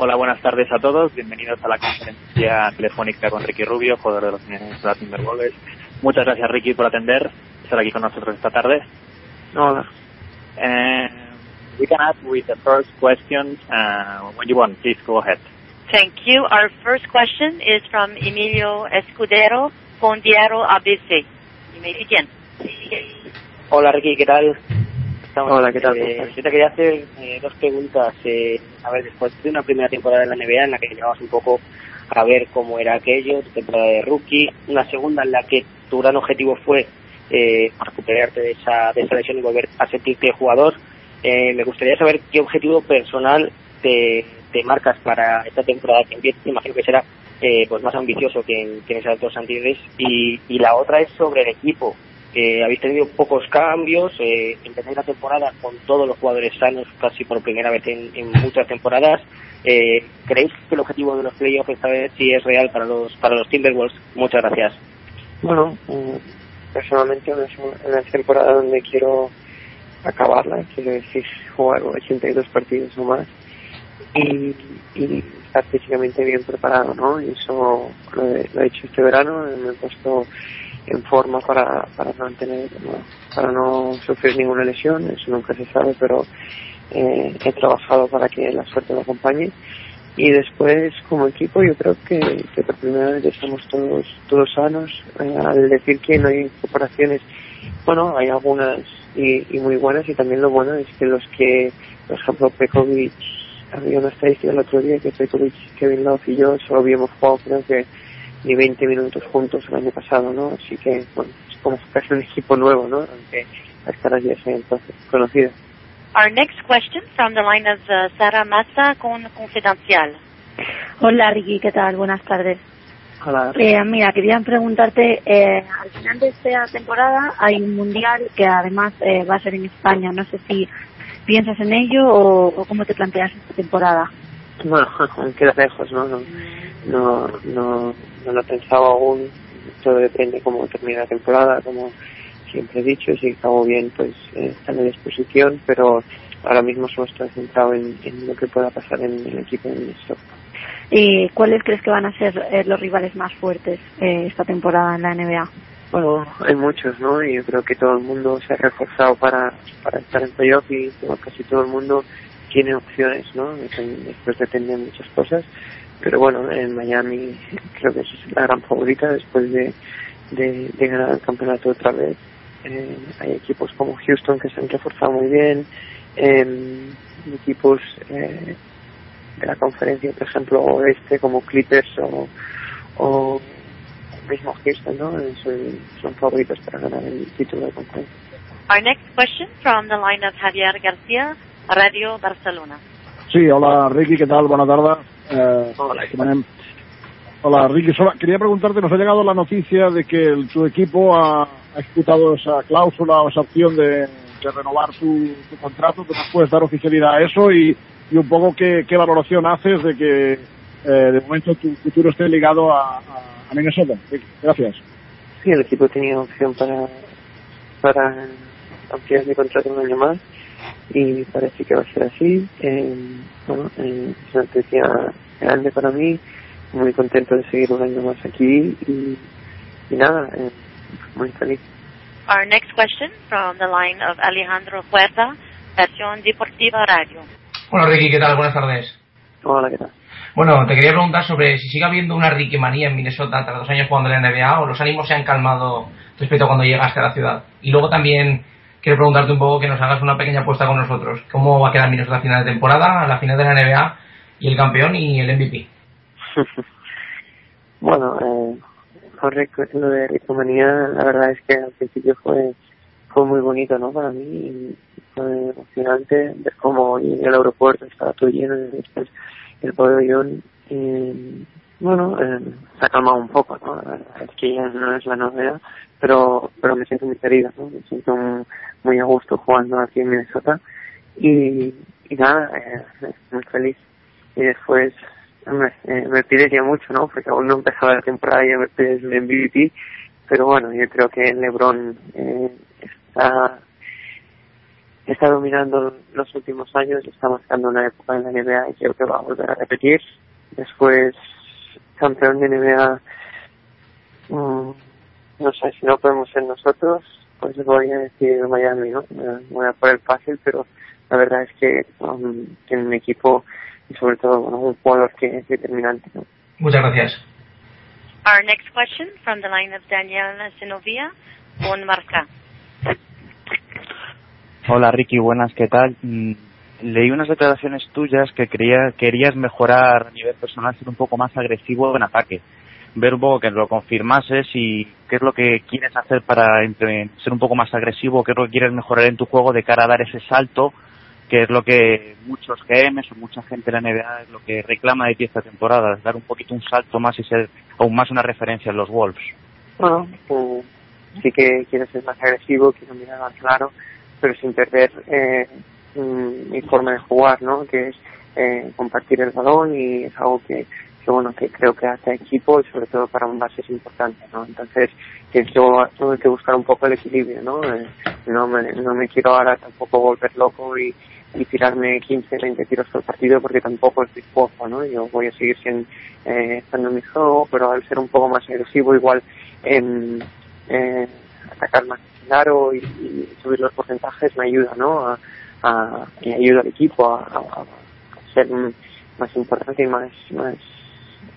Hola, buenas tardes a todos. Bienvenidos a la conferencia telefónica con Ricky Rubio, jugador de los Minnesota Timberwolves. Muchas gracias, Ricky, por atender, estar aquí con nosotros esta tarde. Hola. And we can ask with the first question. Uh, when you want, please go ahead. Thank you. Our first question is from Emilio Escudero con Diario ABC. You may begin. Hola, Ricky, ¿qué tal? Estamos, Hola, ¿qué tal? eh, yo te quería hacer eh, dos preguntas. Eh, a ver, después de una primera temporada en la NBA en la que llegabas un poco a ver cómo era aquello, tu temporada de rookie, una segunda en la que tu gran objetivo fue eh, recuperarte de esa, de esa lesión y volver a sentirte jugador, eh, me gustaría saber qué objetivo personal te, te marcas para esta temporada que empieza, imagino que será eh, pues más ambicioso que en, que en esas dos anteriores, y, y la otra es sobre el equipo. Eh, habéis tenido pocos cambios, eh, empezáis la temporada con todos los jugadores sanos casi por primera vez en, muchas temporadas. Eh, ¿Creéis que el objetivo de los playoffs esta vez sí es real para los para los Timberwolves? Muchas gracias. Bueno, eh, personalmente es una temporada donde quiero acabarla, quiero decir, jugar 82 partidos o más y, y estar físicamente bien preparado, ¿no? Y eso lo he, lo he hecho este verano, me he puesto en forma para, para no para no sufrir ninguna lesión, eso nunca se sabe, pero eh, he trabajado para que la suerte me acompañe. Y después como equipo yo creo que, que por primera vez estamos todos todos sanos eh, al decir que no hay incorporaciones bueno hay algunas y, y, muy buenas y también lo bueno es que los que por ejemplo Pekovic había una estadística el otro día que Pekovic, Kevin Love y yo solo habíamos jugado creo que ni 20 minutos juntos el año pasado no así que bueno es como casi un equipo nuevo no aunque las caras ya sean entonces conocidas Our next question from the line of uh, Sara Massa con Confidencial. Hola Ricky, ¿qué tal? Buenas tardes. Hola. Eh, mira, quería preguntarte, eh, al final de esta temporada hay un mundial que además eh, va a ser en España. No sé si piensas en ello o, o cómo te planteas esta temporada. Bueno, queda lejos, ¿no? No, no, no, no lo he pensado aún. Todo depende cómo termine la temporada, como siempre he dicho, si acabo bien, pues eh, está a disposición, pero ahora mismo solo estoy centrado en, en lo que pueda pasar en el equipo en Minnesota. ¿Y cuáles crees que van a ser eh, los rivales más fuertes eh, esta temporada en la NBA? Bueno, hay muchos, ¿no? Y yo creo que todo el mundo se ha reforzado para, para estar en playoff y casi todo el mundo tiene opciones, ¿no? Después depende de muchas cosas. Pero bueno, en Miami creo que es la gran favorita después de, de, ganar el campeonato otra vez. Eh, hay equipos como Houston que se han reforzado muy bien, eh, equipos eh, de la conferencia, por ejemplo, oeste como Clippers o, o mismo Houston, ¿no? Son, son favoritos para ganar el título de conferencia. Our next question from the line of Javier García, Radio Barcelona. Sí, hola Ricky, ¿qué tal? Buenas tardes. Eh, hola, Hola Ricky, quería preguntarte, nos ha llegado la noticia de que el, tu equipo ha, ha ejecutado esa cláusula o esa opción de, de renovar tu, tu contrato, que nos puedes dar oficialidad a eso y, y un poco qué, qué valoración haces de que eh, de momento tu futuro esté ligado a Minnesota. Ricky, gracias. Sí, el equipo tenía opción para, para ampliar mi contrato un año más y parece que va a ser así. Eh, bueno, eh, es una noticia grande para mí muy contento de seguir un año más aquí y, y nada, eh, muy feliz. Our next question from the line of Alejandro Huerta, Estación Deportiva Radio. Hola Ricky, ¿qué tal? Buenas tardes. Hola, ¿qué tal? Bueno, te quería preguntar sobre si sigue habiendo una Ricky manía en Minnesota tras dos años jugando en la NBA o los ánimos se han calmado respecto a cuando llegaste a la ciudad. Y luego también quiero preguntarte un poco que nos hagas una pequeña apuesta con nosotros. ¿Cómo va a quedar Minnesota a final de temporada, la final de la NBA y el campeón y el MVP? bueno, eh, lo de Ricomanía, la verdad es que al principio fue fue muy bonito, ¿no? Para mí, fue emocionante ver cómo el aeropuerto estaba todo lleno y después el pabellón eh, bueno eh, se ha calmado un poco no es que ya no es la novedad pero pero me siento muy querida ¿no? me siento muy a gusto jugando aquí en Minnesota y, y nada eh, muy feliz y después me, eh, me pides ya mucho no porque aún no empezaba la temporada y ya me pides el MVP pero bueno yo creo que LeBron eh, está está dominando los últimos años, está marcando una época en la NBA y creo que va a volver a repetir. Después, campeón de NBA, mm, no sé si no podemos ser nosotros, pues voy a decir Miami, ¿no? Voy a por el fácil, pero la verdad es que um, tiene un equipo y sobre todo bueno, un jugador que es determinante. ¿no? Muchas gracias. Our next question from the line of Daniela Senovia on Marca. Hola Ricky, buenas, ¿qué tal? Leí unas declaraciones tuyas que creía, querías mejorar a nivel personal, ser un poco más agresivo en ataque. Ver un poco que lo confirmases y qué es lo que quieres hacer para ser un poco más agresivo, qué es lo que quieres mejorar en tu juego de cara a dar ese salto, que es lo que muchos GMs o mucha gente de la NBA es lo que reclama de ti esta temporada, dar un poquito un salto más y ser aún más una referencia en los Wolves. Bueno, eh, sí que quiero ser más agresivo, quiero mirar más claro, pero sin perder eh, mm, mi forma de jugar, ¿no? Que es eh, compartir el balón y es algo que, que bueno, que creo que hace equipo y sobre todo para un base es importante, ¿no? Entonces, yo tengo que buscar un poco el equilibrio, ¿no? Eh, no, me, no me quiero ahora tampoco volver loco y, y tirarme 15, 20 tiros por partido porque tampoco es mi ¿no? Yo voy a seguir siendo, eh, estando en mi juego, pero al ser un poco más agresivo igual en eh, atacar más claro y, y subir los porcentajes me ayuda, ¿no? A, a, y ayuda al equipo a, a, a ser más importante y más, más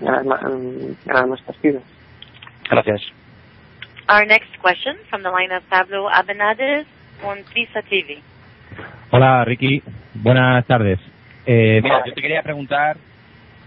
ganar más, mm, ganar más partidos. Gracias. Our next question from the line of Pablo Abenades on Visa TV. Hola Ricky, buenas tardes. Eh, mira, yo te quería preguntar,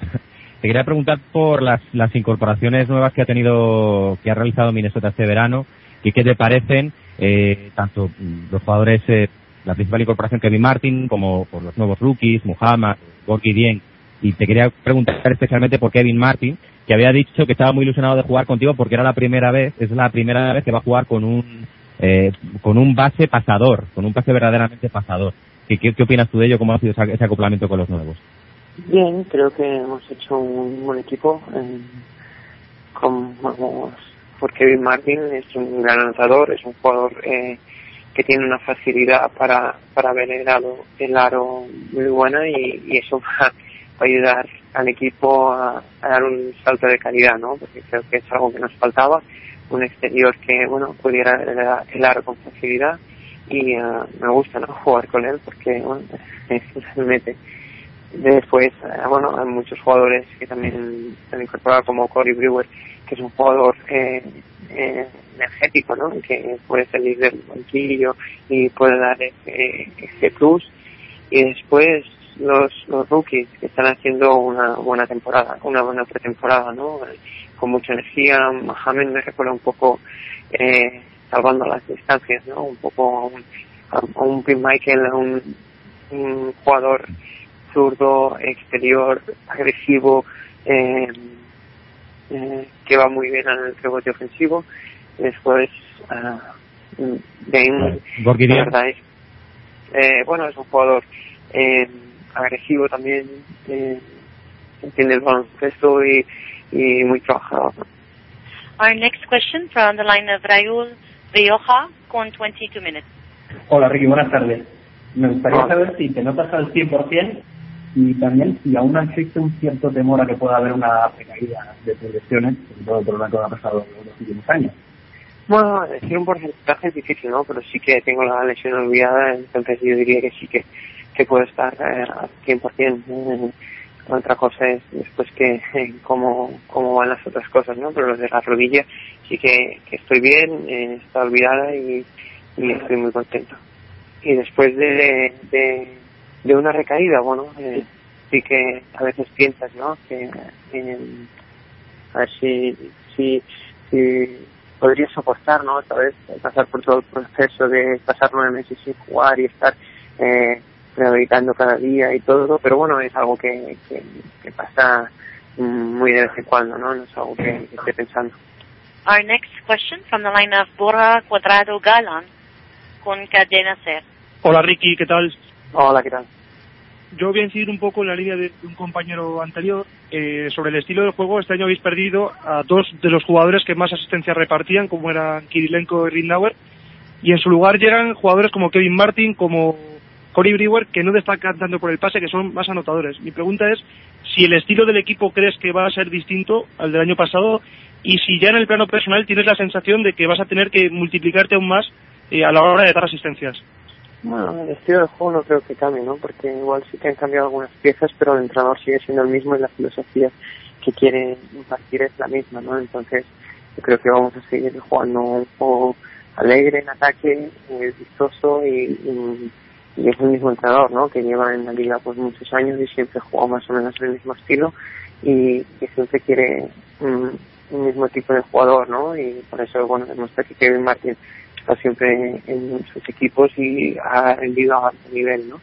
te quería preguntar por las, las incorporaciones nuevas que ha tenido, que ha realizado Minnesota este verano, y qué te parecen eh, tanto los jugadores, eh, la principal incorporación Kevin Martin, como por los nuevos rookies, Muhammad, Gorky Dien, y te quería preguntar especialmente por Kevin Martin, que había dicho que estaba muy ilusionado de jugar contigo porque era la primera vez, es la primera vez que va a jugar con un eh, con un base pasador, con un base verdaderamente pasador. ¿Qué, qué, opinas tú de ello? ¿Cómo ha sido ese acoplamiento con los nuevos? Bien, creo que hemos hecho un buen equipo. eh, con, vamos, por Kevin Martin es un gran lanzador, es un jugador eh, que tiene una facilidad para, para ver el aro, el aro muy buena y, eso va, a ayudar al equipo a, dar un salto de calidad, ¿no? Porque creo que es algo que nos faltaba, un exterior que, bueno, pudiera ver el- aro con facilidad y ah, me gusta, ¿no? Jugar con él porque, bueno, realmente Después, eh, bueno, hay muchos jugadores que también se han como Corey Brewer, que es un jugador eh, eh, energético, ¿no? Que puede salir del banquillo y puede dar ese, plus. Y después, los, los rookies que están haciendo una buena temporada, una buena pretemporada, ¿no? Con mucha energía. Mohamed me recuerda un poco, eh, salvando las distancias, ¿no? Un poco a un, a, un Michael, a un, un jugador zurdo, exterior, agresivo, eh, eh, que va muy bien en el rebote ofensivo. Después, ah, Dame, Gorky la verdad es, eh, bueno, es un jugador eh, agresivo también, eh, entiende el baloncesto y, y muy trabajador. ¿no? Our next question from the line of Raúl Rioja con 22 minutes. Hola Ricky, buenas tardes. Me gustaría saber si te notas al 100% y también si aún existe un cierto temor a que pueda haber una recaída de tus lesiones, sobre todo por lo que ha pasado en los últimos años. Bueno, decir un porcentaje es difícil, ¿no? Pero sí que tengo la lesión olvidada, entonces yo diría que sí que, que puedo estar eh, al 100%. Eh, otra cosa es después que eh, cómo, cómo van las otras cosas, ¿no? Pero lo de la rodilla sí que, estoy bien, eh, está olvidada y, estoy muy contento. Y después de, de, de una recaída, bueno, eh, sí que a veces piensas, ¿no? Que eh, a ver si, si, si podría soportar, ¿no? Otra vez pasar por todo el proceso de pasar nueve meses sin jugar y estar eh, rehabilitando cada día y todo, pero bueno, es algo que, que, que pasa muy de vez en cuando, ¿no? No es algo que, que esté pensando. Our next question from the line of Borja Cuadrado Galán con Cadena Ser. Hola Ricky, ¿qué tal? Hola, ¿qué tal? Yo voy a incidir un poco en la línea de un compañero anterior eh, sobre el estilo del juego. Este año habéis perdido a dos de los jugadores que más asistencia repartían, como eran Kirilenko y Rindauer, y en su lugar llegan jugadores como Kevin Martin, como Cory Brewer, que no destacan tanto por el pase, que son más anotadores. Mi pregunta es si el estilo del equipo crees que va a ser distinto al del año pasado y si ya en el plano personal tienes la sensación de que vas a tener que multiplicarte aún más eh, a la hora de dar asistencias. Bueno, el estilo de juego no creo que cambie, ¿no? Porque igual sí que han cambiado algunas piezas, pero el entrenador sigue siendo el mismo y la filosofía que quiere impartir es la misma, ¿no? Entonces, yo creo que vamos a seguir jugando un juego alegre en ataque, eh, vistoso y, y, y es el mismo entrenador, ¿no? Que lleva en la liga pues muchos años y siempre juega más o menos el mismo estilo y que siempre quiere un mismo tipo de jugador, ¿no? Y por eso, bueno, demuestra que Kevin Martin está siempre en sus equipos y ha rendido a alto nivel, ¿no?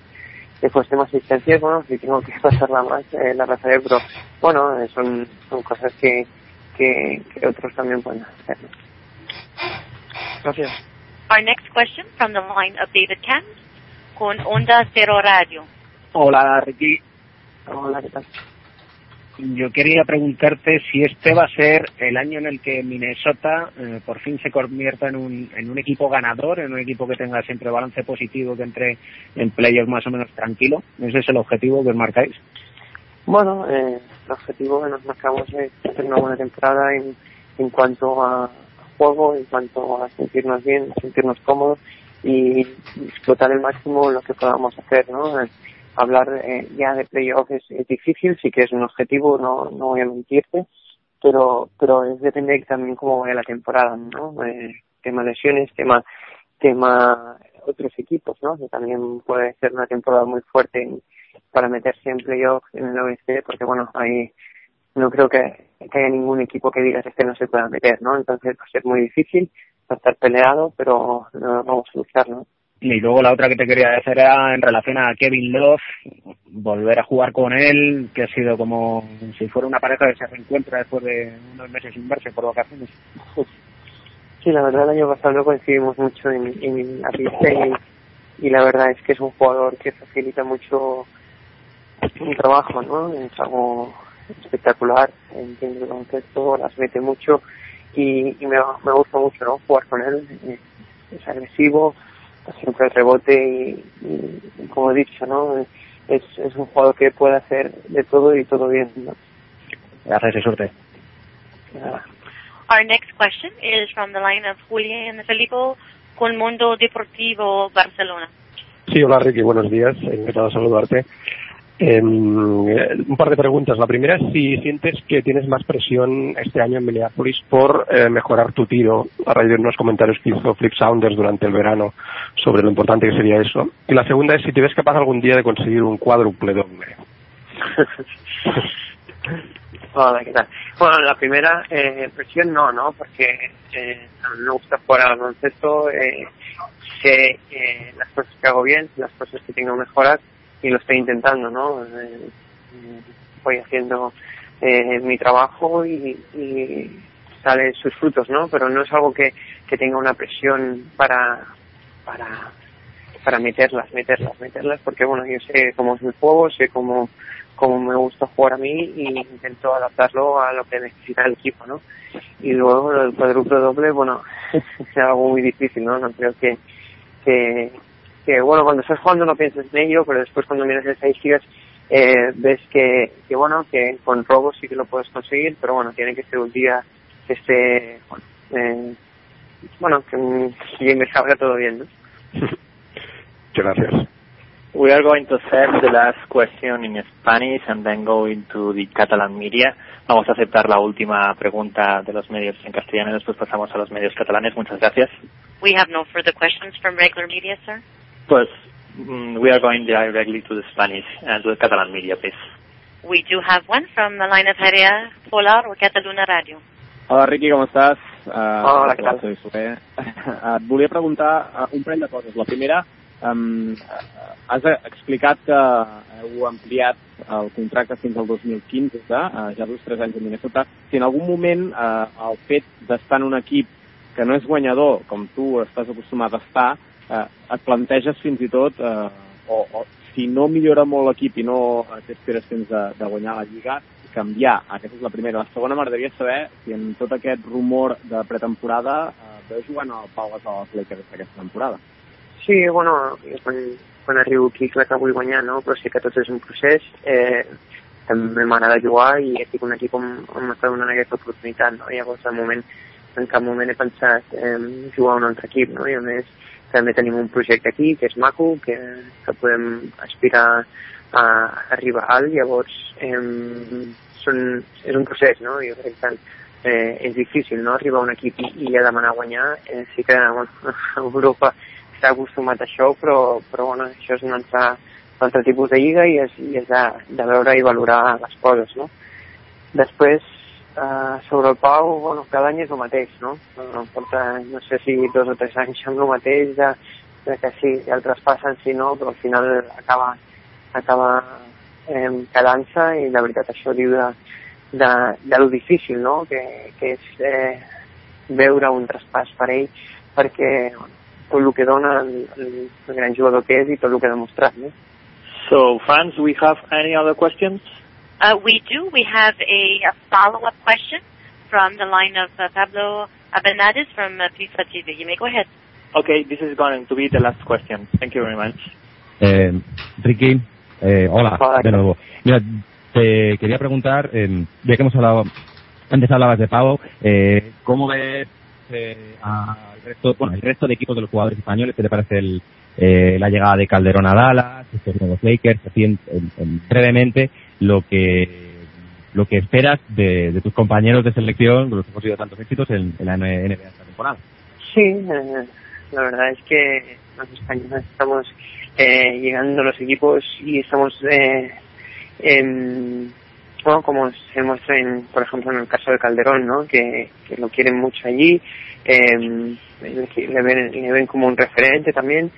Después temas asistencias, bueno, si tengo que pasarla más, eh, la pasaré, pero bueno, eh, son, son cosas que, que, que otros también pueden hacer. ¿no? Gracias. Our next question from the line of David Kent con Onda Cero Radio. Hola, Ricky. Hola, ¿qué tal? Yo quería preguntarte si este va a ser el año en el que Minnesota eh, por fin se convierta en un, en un equipo ganador, en un equipo que tenga siempre balance positivo, que entre en playoffs más o menos tranquilo. ¿Ese es el objetivo que os marcáis? Bueno, eh, el objetivo que nos marcamos es hacer una buena temporada en, en cuanto a juego, en cuanto a sentirnos bien, sentirnos cómodos y explotar el máximo lo que podamos hacer, ¿no? Hablar eh, ya de playoff es, difícil, sí que es un objetivo, no, no voy a mentirte, pero pero es depende también cómo vaya la temporada, ¿no? Eh, tema lesiones, tema tema otros equipos, ¿no? Que también puede ser una temporada muy fuerte para meterse en playoff en el oeste, porque bueno, ahí no creo que, haya ningún equipo que diga que este no se pueda meter, ¿no? Entonces va a ser muy difícil, va a estar peleado, pero no, vamos a luchar, ¿no? Y luego la otra que te quería decir era en relación a Kevin Love, volver a jugar con él, que ha sido como si fuera una pareja que se reencuentra después de unos meses sin verse por vacaciones. Sí, la verdad el año pasado no coincidimos mucho en, en la pista y, la verdad es que es un jugador que facilita mucho un trabajo, ¿no? Es algo espectacular, entiende el concepto, las mete mucho y, y me, me gusta mucho, ¿no? Jugar con él, es agresivo, siempre el rebote y, y, como he dicho, ¿no? Es, es un jugador que puede hacer de todo y todo bien, ¿no? Gracias y suerte. Nada. Our next question is from the line of Julián Felipe con Mundo Deportivo Barcelona. Sí, hola Ricky, buenos días, encantado de saludarte. Eh, un par de preguntas. La primera es si sientes que tienes más presión este año en Minneapolis por eh, mejorar tu tiro, a raíz de unos comentarios que hizo Flip Saunders durante el verano sobre lo importante que sería eso. Y la segunda es si te ves capaz algún día de conseguir un cuádruple doble. Hola, ¿qué tal? Bueno, la primera, eh, presión no, ¿no? Porque eh, me gusta jugar al baloncesto, eh, sé eh, las cosas que hago bien, las cosas que tengo que mejorar y lo estoy intentando, ¿no? Eh, voy haciendo eh, mi trabajo y, y sale sus frutos, ¿no? Pero no es algo que, que tenga una presión para, para, para meterlas, meterlas, meterlas, porque bueno, yo sé cómo es mi juego, sé cómo, cómo me gusta jugar a mí y intento adaptarlo a lo que necesita el equipo, ¿no? Y luego el cuádruple doble, bueno, es algo muy difícil, ¿no? No creo que, que, que bueno, cuando estás jugando no piensas en ello, pero después cuando miras estadísticas eh, ves que, que bueno, que con robos sí que lo puedes conseguir, pero bueno, tiene que ser un día que esté, bueno, eh, bueno que, que me salga todo bien, ¿no? Muchas gracias. We are going to set the last question in Spanish and then go into the Catalan media. Vamos a aceptar la última pregunta de los medios en castellano y después pasamos a los medios catalanes. Muchas gracias. We have no further questions from regular media, sir. Pues mm, we are going directly to the Spanish and to the Catalan media, please. We do have one from the line of Jarea Polar o Catalunya Radio. Hola Riqui, com estàs? Uh, Hola, què tal? Soy Soler. Uh, et volia preguntar uh, un parell de coses. La primera, Um, has explicat que heu ampliat el contracte fins al 2015, uh, ja dos tres anys a Minnesota. Si en algun moment uh, el fet d'estar en un equip que no és guanyador, com tu estàs acostumat a estar, uh, et planteges fins i tot, uh, o, o si no millora molt l'equip i no t'esperes fins de, de guanyar la Lliga, canviar. Aquesta és la primera. La segona m'agradaria saber si en tot aquest rumor de pretemporada uh, veus jugant al Pau Gasol als Lakers aquesta temporada. Sí, bueno, quan, quan arribo aquí clar que vull guanyar, no? però sí que tot és un procés. Eh, també m'agrada jugar i estic un equip on, on m'està donant aquesta oportunitat. No? Llavors, de moment, en cap moment he pensat eh, jugar a un altre equip. No? I a més, també tenim un projecte aquí que és maco, que, que podem aspirar a arribar alt. Llavors, eh, són, és un procés, no? Jo crec que eh, és difícil no? arribar a un equip i, i a demanar guanyar. Eh, sí que bueno, Europa està acostumat a això, però, però bueno, això és un altre, un altre tipus de lliga i és, i és de, de veure i valorar les coses, no? Després, eh, sobre el Pau, bueno, cada any és el mateix, no? no porta, no sé si dos o tres anys amb el mateix, de, de que sí, i el traspassen, si no, però al final acaba, acaba eh, quedant-se i la veritat això diu de, de, de lo difícil, no? Que, que és eh, veure un traspàs per ell, perquè bueno, tot el que dona el, el, gran jugador que és i tot el que ha demostrat. No? So, Franz, we have any other questions? Uh, we do. We have a, a follow-up question from the line of uh, Pablo Abenades from uh, FIFA TV. You may go ahead. Okay, this is going to be the last question. Thank you very much. Eh, Ricky, eh, hola, de nuevo. Mira, te quería preguntar, eh, ya que hemos hablado, antes hablabas de Pau, eh, ¿cómo ves eh, al resto, bueno, el resto de equipos de los jugadores españoles? ¿Qué te parece el, eh, la llegada de Calderón a Dallas, estos nuevos Lakers? Así, en, en, en brevemente, lo que lo que esperas de, de, tus compañeros de selección, con los que hemos tenido tantos éxitos en, en la NBA esta temporada. Sí, eh, la verdad es que los españoles estamos eh, llegando a los equipos y estamos, eh, en, bueno, como se muestra, en, por ejemplo, en el caso de Calderón, ¿no? que, que lo quieren mucho allí, eh, le, ven, le ven como un referente también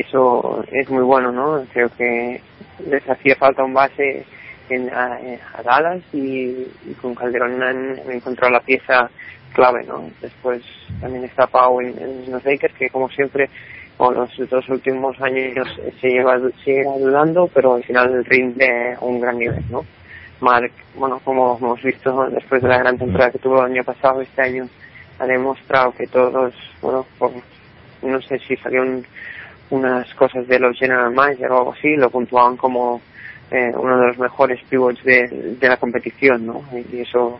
eso es muy bueno, ¿no? Creo que les hacía falta un base en, a, Dallas y, con Calderón han, encontrado la pieza clave, ¿no? Después también está Pau en, los Lakers, que como siempre, con los dos últimos años se lleva, sigue dudando, pero al final rinde un gran nivel, ¿no? Mark, bueno, como hemos visto después de la gran temporada que tuvo el año pasado, este año ha demostrado que todos, bueno, por, no sé si salieron unas cosas de los General Manager o algo así, lo puntuaban como eh, uno de los mejores pivots de, de la competición, ¿no? Y eso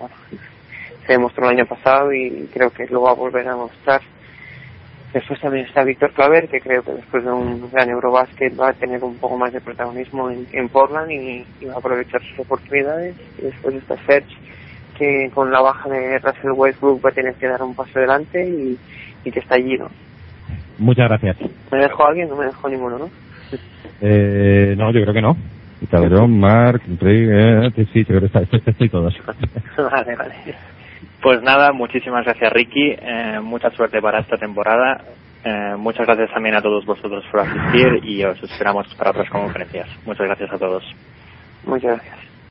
se demostró el año pasado y creo que lo va a volver a mostrar. Después también está Víctor Claver, que creo que después de un gran Eurobasket va a tener un poco más de protagonismo en, en Portland y, va a aprovechar sus oportunidades. Y después está Serge, que con la baja de Russell Westbrook va a tener que dar un paso adelante y, y que está allí, ¿no? Muchas gracias. ¿Me dejó alguien? No me dejó ninguno, ¿no? Eh, no, yo creo que no. Calderón, Mark, Enrique, sí, sí, creo que está, estoy, estoy todos. vale, vale. Pues nada, muchísimas gracias Ricky, eh, mucha suerte para esta temporada, eh, muchas gracias también a todos vosotros por asistir y os esperamos para otras conferencias. Muchas gracias a todos. Muchas gracias.